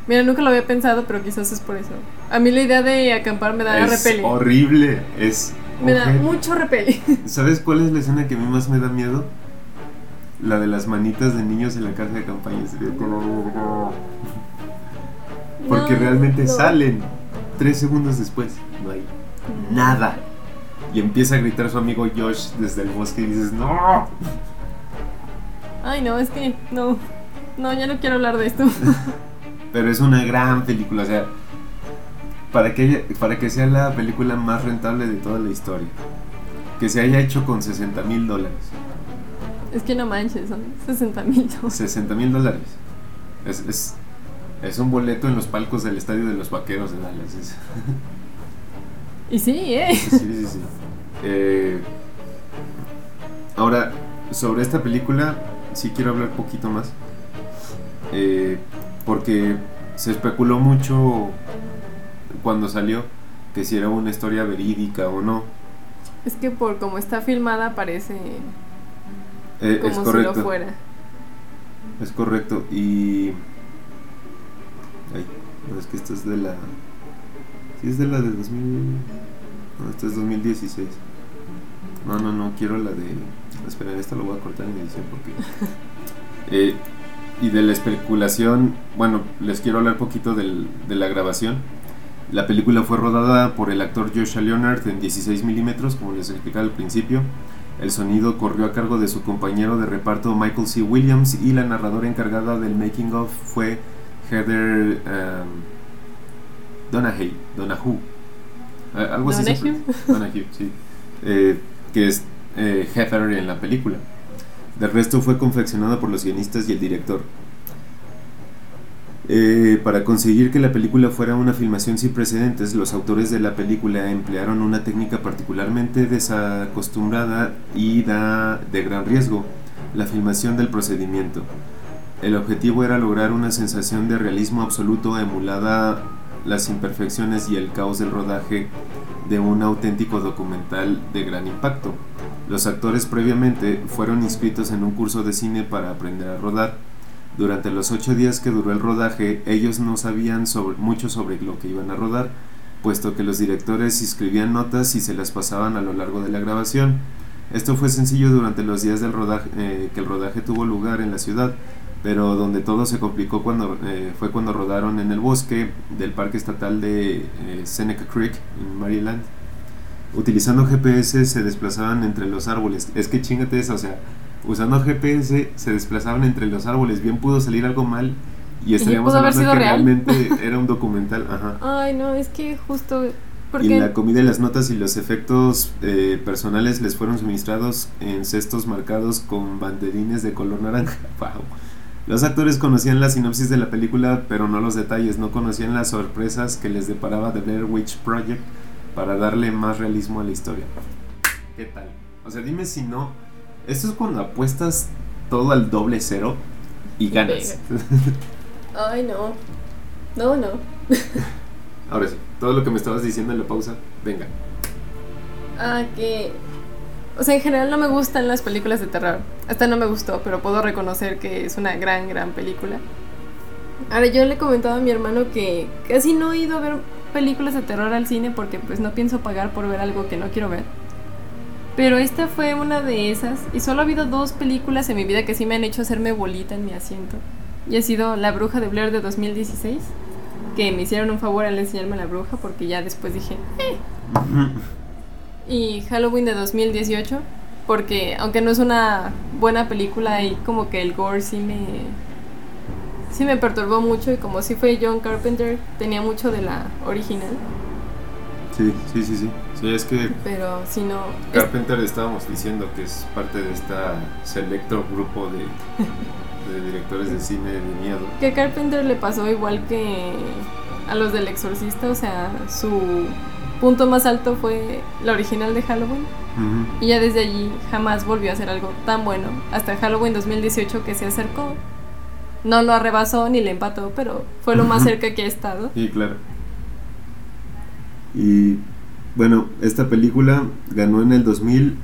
Mira, nunca lo había pensado, pero quizás es por eso. A mí la idea de acampar me da es repele. horrible, es... Me da mucho repele. *laughs* ¿Sabes cuál es la escena que a mí más me da miedo? La de las manitas de niños en la casa de campaña. De- Porque No, realmente no. salen tres segundos después. No hay nada. Y empieza a gritar su amigo Josh desde el bosque y dices, ¡No! *laughs* Ay, no, es que no. No, ya no quiero hablar de esto. *laughs* Pero es una gran película, o sea, para que, haya- para que sea la película más rentable de toda la historia. Que se haya hecho con 60 mil dólares. es que no manches, son 60 mil. 60 mil dólares. Es, es, es un boleto en los palcos del estadio de los vaqueros de Dallas. es- *laughs* Y sí, ¿eh? Sí, sí, sí. Eh, ahora, sobre esta película, sí quiero hablar poquito más. Eh, porque se especuló mucho cuando salió que si era una historia verídica o no. Es que por como está filmada parece Eh, como es si correcto. lo fuera. Es correcto. Y. Ay, no, es que esta es de la. Sí, es de la de 2000. No, esta es 2016. No, no, no, quiero la de. Espera, esta lo voy a cortar en edición porque. *laughs* Eh, y de la especulación, bueno, les quiero hablar poquito del- de la grabación. La película fue rodada por el actor Joshua Leonard en 16 milímetros, como les explicaba al principio. El sonido corrió a cargo de su compañero de reparto Michael C. Williams y la narradora encargada del making of fue Heather um, Donahue, Donahue. Eh, algo así. ¿Donahue? *laughs* Donahue, sí. Eh, que es eh, Heather en la película. Del resto fue confeccionado por los guionistas y el director. Eh, para conseguir que la película fuera una filmación sin precedentes, los autores de la película emplearon una técnica particularmente desacostumbrada y da de gran riesgo, la filmación del procedimiento. El objetivo era lograr una sensación de realismo absoluto emulada las imperfecciones y el caos del rodaje de un auténtico documental de gran impacto. Los actores previamente fueron inscritos en un curso de cine para aprender a rodar. Durante los ocho días que duró el rodaje, ellos no sabían mucho sobre lo que iban a rodar, puesto que los directores escribían notas y se las pasaban a lo largo de la grabación. Esto fue sencillo durante los días del rodaje, eh, que el rodaje tuvo lugar en la ciudad, pero donde todo se complicó cuando, eh, fue cuando rodaron en el bosque del Parque Estatal de eh, Seneca Creek, en Maryland. Utilizando GPS se desplazaban entre los árboles. Es que chingate eso, o sea, usando GPS se desplazaban entre los árboles. Bien pudo salir algo mal y estaríamos hablando de que real. realmente *laughs* era un documental. Ajá. Ay, no, es que justo Y la comida, las notas y los efectos eh, personales les fueron suministrados en cestos marcados con banderines de color naranja. *laughs* Wow. Los actores conocían la sinopsis de la película, pero no los detalles, no conocían las sorpresas que les deparaba The Blair Witch Project para darle más realismo a la historia. ¿Qué tal? O sea, dime si no. Esto es cuando apuestas todo al doble cero y ganas. *laughs* Ay, no. No, no. *laughs* Ahora sí, todo lo que me estabas diciendo en la pausa, venga. Ah, que. O sea, en general no me gustan las películas de terror. Esta no me gustó, pero puedo reconocer que es una gran, gran película. Ahora, yo le comentaba a mi hermano que casi no he ido a ver películas de terror al cine porque pues no pienso pagar por ver algo que no quiero ver. Pero esta fue una de esas y solo ha habido dos películas en mi vida que sí me han hecho hacerme bolita en mi asiento. Y ha sido La Bruja de Blair de 2016 que me hicieron un favor al enseñarme a la bruja porque ya después dije, eh. Y Halloween de 2018 porque aunque no es una buena película y como que el gore sí me sí me perturbó mucho y como si fue John Carpenter tenía mucho de la original. Sí, sí, sí, sí. Sí, es que Pero si no Carpenter estábamos diciendo que es parte de esta selecto grupo de, de directores de cine de miedo. que a Carpenter le pasó igual que a los del Exorcista, o sea, su punto más alto fue la original de Halloween y ya desde allí jamás volvió a hacer algo tan bueno hasta Halloween 2018 que se acercó. No lo arrebasó ni le empató, pero fue lo más cerca que ha estado. Sí, claro. Y bueno, esta película ganó en el 2000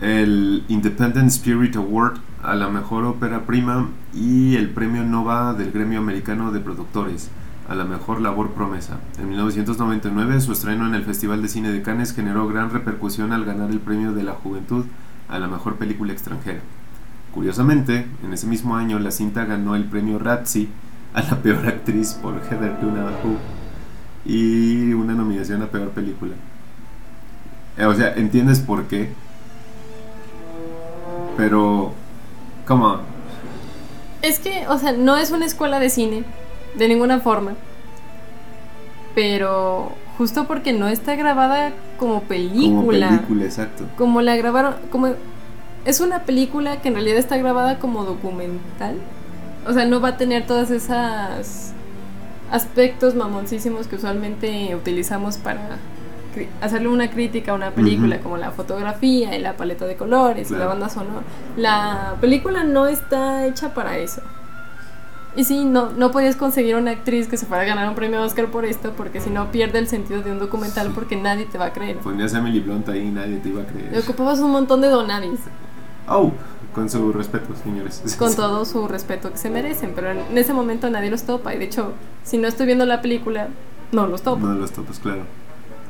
el Independent Spirit Award a la mejor ópera prima y el premio Nova del Gremio Americano de Productores a la mejor labor promesa. En 1999 su estreno en el Festival de Cine de Cannes generó gran repercusión al ganar el premio de la juventud a la mejor película extranjera. Curiosamente, en ese mismo año la cinta ganó el premio Razzie a la peor actriz por Heather Donahue y una nominación a peor película. Eh, O sea, entiendes por qué, pero, come. Es que, o sea, no es una escuela de cine, de ninguna forma. Pero justo porque no está grabada como película. Como película, exacto. Como la grabaron, como es una película que en realidad está grabada como documental. O sea, no va a tener todas esas aspectos mamoncísimos que usualmente utilizamos para hacerle una crítica a una película, como la fotografía y la paleta de colores y la banda sonora. La película no está hecha para eso. Y sí, no, no podías conseguir una actriz que se fuera a ganar un premio Oscar por esto, porque si no pierde el sentido de un documental, Sí. porque nadie te va a creer. Ponías a Emily Blunt ahí y nadie te iba a creer. ocupabas un montón de donadis, Oh, con su respeto, señores. con *laughs* todo su respeto que se merecen, pero en ese momento nadie los topa. Y de hecho, si no estoy viendo la película, no los topo. No los topos, claro.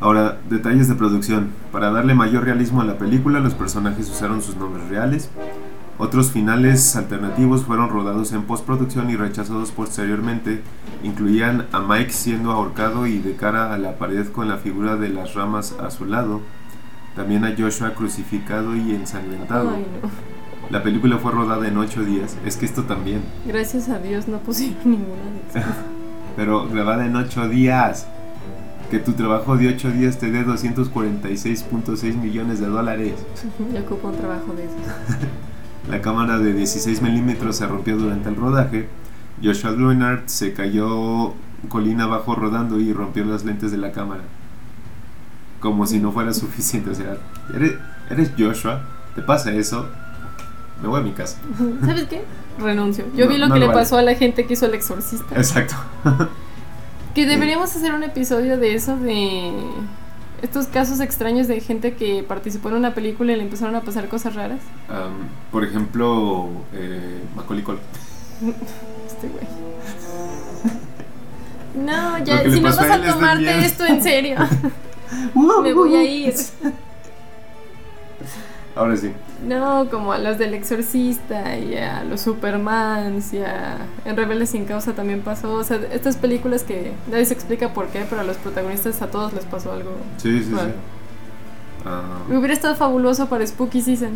Ahora, detalles de producción. Para darle mayor realismo a la película, los personajes usaron sus nombres reales. Otros finales alternativos fueron rodados en postproducción y rechazados posteriormente. Incluían a Mike siendo ahorcado y de cara a la pared con la figura de las ramas a su lado. También a Joshua crucificado y ensangrentado. Ay, no. La película fue rodada en 8 días. Es que esto también. Gracias a Dios no pusieron ninguna. *laughs* Pero grabada en 8 días. Que tu trabajo de 8 días te dé 246.6 millones de dólares. *laughs* Yo ocupo un trabajo de esos. *laughs* La cámara de 16 milímetros se rompió durante el rodaje. Joshua Leonard se cayó colina abajo rodando y rompió las lentes de la cámara. Como si no fuera suficiente. O sea, eres, eres Joshua, te pasa eso, me voy a mi casa. *laughs* ¿Sabes qué? Renuncio. Yo No, vi lo no que lo le vale. pasó a la gente que hizo el exorcista. Exacto. Que *laughs* deberíamos hacer un episodio de eso, de estos casos extraños de gente que participó en una película y le empezaron a pasar cosas raras. Am, por ejemplo, eh, Macaulay Culkin. *laughs* Este güey. No, ya, si no vas a tomarte esto en serio, *laughs* me voy a ir. Ahora sí. No, como a los del Exorcista y a los Supermans y a en Rebeldes sin causa también pasó. O sea, estas películas que nadie se explica por qué, pero a los protagonistas a todos les pasó algo. Sí, sí, sí. Ah, Hubiera estado fabuloso para Spooky Season.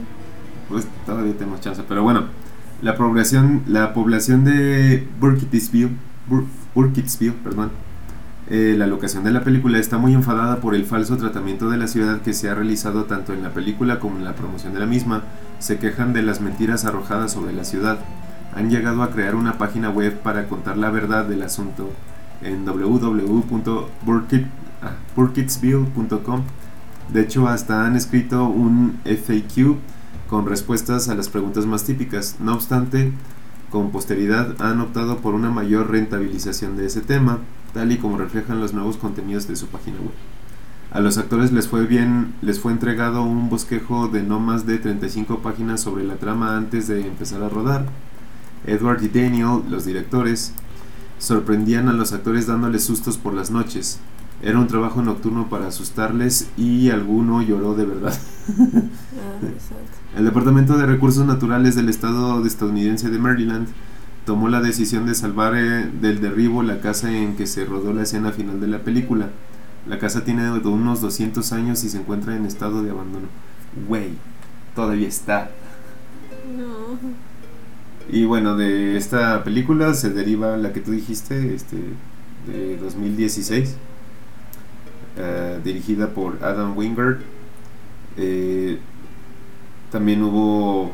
pues todavía tenemos chance. Pero bueno, la población, la población de Burkittsville, Bur- Burkittsville, perdón, eh, la locación de la película está muy enfadada por el falso tratamiento de la ciudad que se ha realizado tanto en la película como en la promoción de la misma. Se quejan de las mentiras arrojadas sobre la ciudad. Han llegado a crear una página web para contar la verdad del asunto en www.burkitt- ah, burkittsville.com. De hecho, hasta han escrito un FAQ con respuestas a las preguntas más típicas. No obstante, con posteridad han optado por una mayor rentabilización de ese tema, tal y como reflejan los nuevos contenidos de su página web. A los actores les fue bien, les fue entregado un bosquejo de no más de 35 páginas sobre la trama antes de empezar a rodar. Edward y Daniel, los directores, sorprendían a los actores dándoles sustos por las noches. Era un trabajo nocturno para asustarles y alguno lloró de verdad. *laughs* Ah. El Departamento de Recursos Naturales del Estado de estadounidense de Maryland tomó la decisión de salvar eh, del derribo la casa en que se rodó la escena final de la película. La casa tiene de unos 200 años y se encuentra en estado de abandono. Güey, todavía está. No. Y bueno, de esta película se deriva la que tú dijiste, este, de 2016, eh, dirigida por Adam Wingard. Eh, también hubo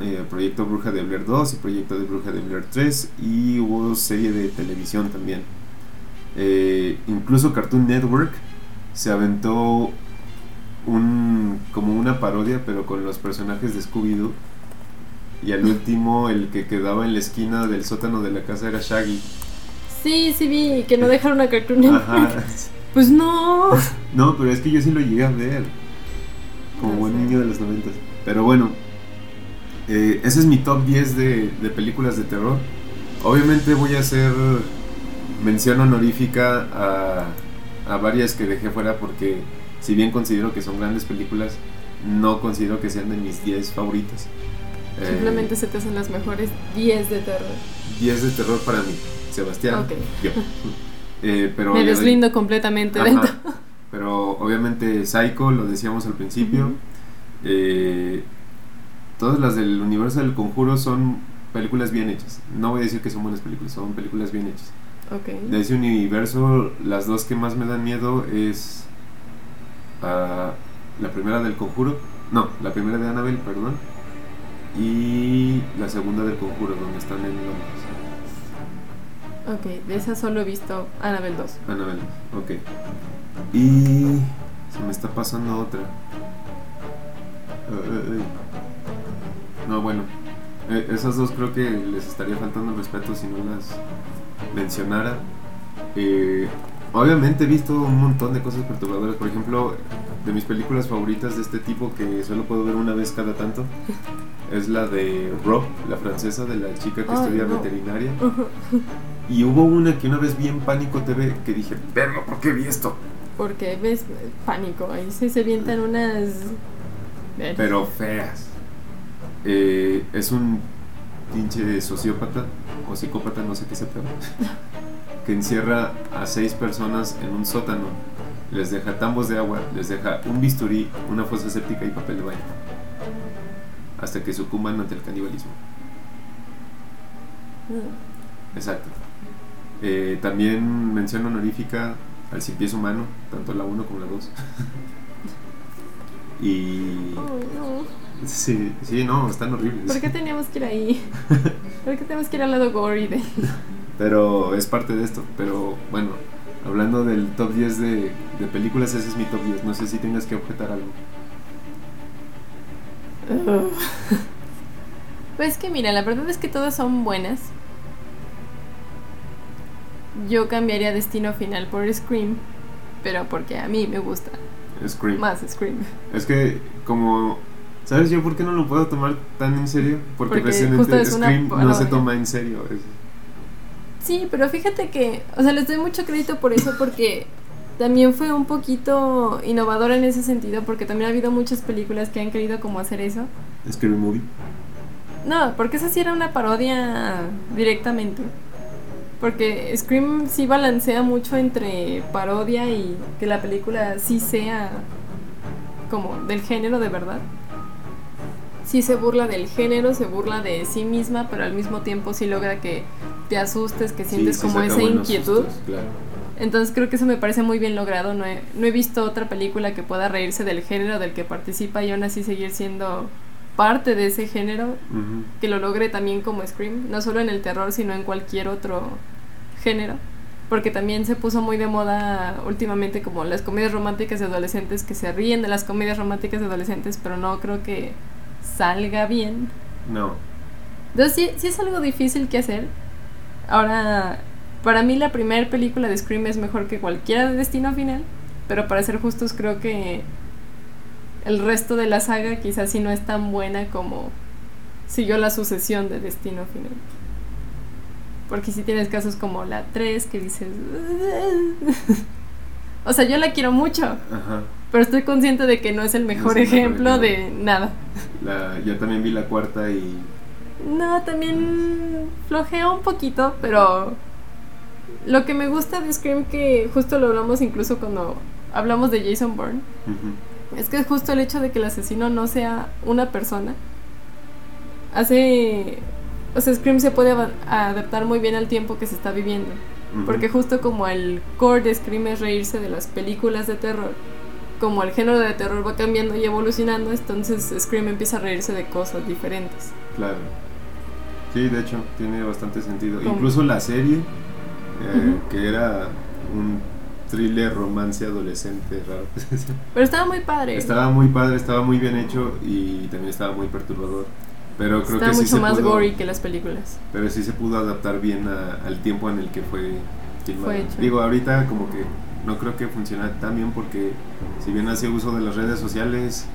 eh, Proyecto Bruja de Blair 2 y Proyecto de Bruja de Blair 3 y hubo serie de televisión también. Eh, incluso Cartoon Network se aventó un como una parodia pero con los personajes de Scooby-Doo y al último el que quedaba en la esquina del sótano de la casa era Shaggy. Sí, sí vi que no dejaron a Cartoon Network. Ajá. *laughs* Pues no. *laughs* No, pero es que yo sí lo llegué a ver. Como No buen sé. niño de los 90. Pero bueno, eh, ese es mi top 10 de, de películas de terror. Obviamente voy a hacer mención honorífica a, a varias que dejé fuera porque si bien considero que son grandes películas, no considero que sean de mis 10 favoritas. Eh, Simplemente se te hacen las mejores 10 de terror. 10 de terror para mí. Sebastián, Ok. yo. *laughs* Eh, pero Me deslindo completamente Ajá. dentro. Pero obviamente Psycho, lo decíamos al principio. Eh, todas las del universo del conjuro son películas bien hechas. No voy a decir que son buenas películas, son películas bien hechas. Ok. De ese universo, las dos que más me dan miedo es ah, la primera del conjuro. No, la primera de Annabelle, perdón. Y la segunda del conjuro, donde están en Londres. Ok, de esa solo he visto Annabelle 2. Annabelle, ok. Y se me está pasando otra. Eh, eh, eh. No, bueno. eh, esas dos creo que les estaría faltando el respeto si no las mencionara. Eh, obviamente he visto un montón de cosas perturbadoras. Por ejemplo, de mis películas favoritas de este tipo que solo puedo ver una vez cada tanto *laughs* es la de Rob, la francesa de la chica que estudia no. veterinaria. *laughs* Y hubo una que una vez vi en Pánico TV que dije, verlo, ¿por qué vi esto? Porque ves pánico, ahí sí se avientan unas. Ver. Pero feas. Eh, es un pinche sociópata o psicópata, no sé qué sea peor, que encierra a seis personas en un sótano. Les deja tambos de agua, les deja un bisturí, una fosa séptica y papel de baño. Hasta que sucumban ante el canibalismo. Mm. Exacto. Eh, también mención honorífica al pies humano, tanto la 1 como la 2. *laughs* y. Sí, sí, no, están horribles. ¿Por qué teníamos que ir ahí? *laughs* ¿Por qué tenemos que ir al lado gory de.? Pero es parte de esto. Pero bueno, hablando del top 10 de, de películas, ese es mi top 10. No sé si tengas que objetar algo. *laughs* Pues que mira, la verdad es que todas son buenas. Yo cambiaría Destino Final por Scream, pero porque a mí me gusta Scream. más Scream. Es que, como. ¿Sabes yo por qué no lo puedo tomar tan en serio? Porque, Porque precisamente una Scream no se toma en serio. es- Sí, pero fíjate que, o sea, les doy mucho crédito por eso porque también fue un poquito innovadora en ese sentido porque también ha habido muchas películas que han querido como hacer eso. Scary Movie. No, porque esa sí era una parodia directamente. Porque Scream sí balancea mucho entre parodia y que la película sí sea como del género de verdad. Sí se burla del género, se burla de sí misma, pero al mismo tiempo sí logra que te asustes, que sientes Sí, como esa inquietud. sustos, claro. Entonces creo que eso me parece muy bien logrado. No he, no he visto otra película que pueda reírse del género del que participa y aún así seguir siendo parte de ese género que lo logre también como Scream, no solo en el terror, sino en cualquier otro género. Porque también se puso muy de moda últimamente como las comedias románticas de adolescentes que se ríen de las comedias románticas de adolescentes, pero no creo que salga bien. No. Entonces sí, sí es algo difícil que hacer. Ahora, para mí la primera película de Scream es mejor que cualquiera de Destino Final, pero para ser justos creo que el resto de la saga quizás sí no es tan buena como siguió la sucesión de Destino Final. Porque si tienes casos como la 3 que dices... *laughs* o sea, yo la quiero mucho, Ajá. Pero estoy consciente de que no es el mejor es ejemplo de nada. La, yo también vi la cuarta y No, también flojea un poquito, pero lo que me gusta de Scream, que justo lo hablamos incluso cuando hablamos de Jason Bourne, es que justo el hecho de que el asesino no sea una persona hace. O sea, Scream se puede adaptar muy bien al tiempo que se está viviendo. Porque justo como el core de Scream es reírse de las películas de terror, como el género de terror va cambiando y evolucionando, entonces Scream empieza a reírse de cosas diferentes. Claro. Sí, de hecho, tiene bastante sentido. ¿Cómo? Incluso la serie, eh, Ujú. que era un thriller romance adolescente raro. *laughs* Pero estaba muy padre. estaba muy padre, estaba muy bien hecho y también estaba muy perturbador. Pero creo Estaba que sí mucho se más pudo, gory que las películas. Pero sí se pudo adaptar bien a- al tiempo en el que fue hecho. Digo, ahorita como que no creo que funcione tan bien porque si bien hacía uso de las redes sociales,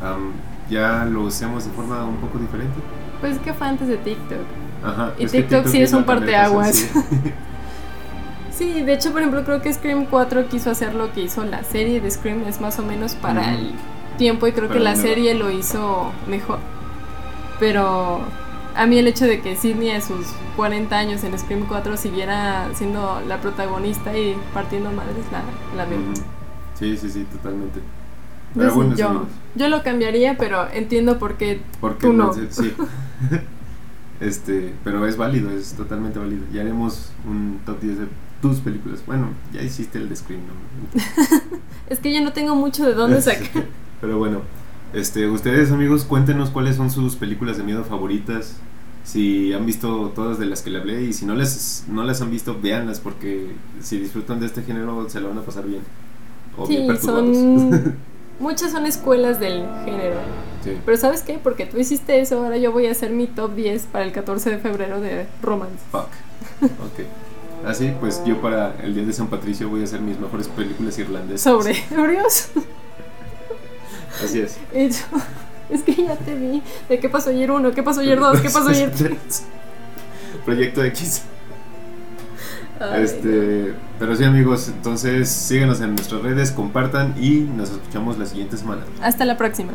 am, ya lo hacemos de forma un poco diferente. Pues que fue antes de TikTok. Ajá, Y TikTok sí es un parteaguas. sí. *laughs* Sí, de hecho, por ejemplo, creo que Scream 4 quiso hacer lo que hizo la serie de Scream, es más o menos para el tiempo y creo que la serie lo hizo mejor. Pero a mí el hecho de que Sidney a sus 40 años en Scream 4 siguiera siendo la protagonista y partiendo madres, la, la veo. Sí, sí, sí, totalmente. Pero bueno, yo, yo lo cambiaría, pero entiendo por qué porque tú no. sí. *laughs* este, pero es válido, es totalmente válido. Ya haremos un top 10 de tus películas. Bueno, ya hiciste el de Scream, ¿no? *laughs* Es que yo no tengo mucho de dónde *laughs* sacar. Pero bueno, este, ustedes amigos, cuéntenos cuáles son sus películas de miedo favoritas. Si han visto todas de las que le hablé y si no las, no las han visto, véanlas porque si disfrutan de este género se la van a pasar bien. O bien Sí, perturbados. son. *laughs* Muchas son escuelas del género. Sí. Pero ¿sabes qué? Porque tú hiciste eso, ahora yo voy a hacer mi top 10 para el 14 de febrero de romance. Fuck. Ok. Así, pues yo para el día de San Patricio voy a hacer mis mejores películas irlandesas. Sobre ebrios. Así es. Y yo, *laughs* es que ya te vi. ¿De qué pasó ayer uno? ¿Qué pasó ayer dos? ¿Qué pasó ayer tres? Proyecto X. Ay, Este, pero sí amigos, entonces síguenos en nuestras redes, compartan y nos escuchamos la siguiente semana. Hasta la próxima.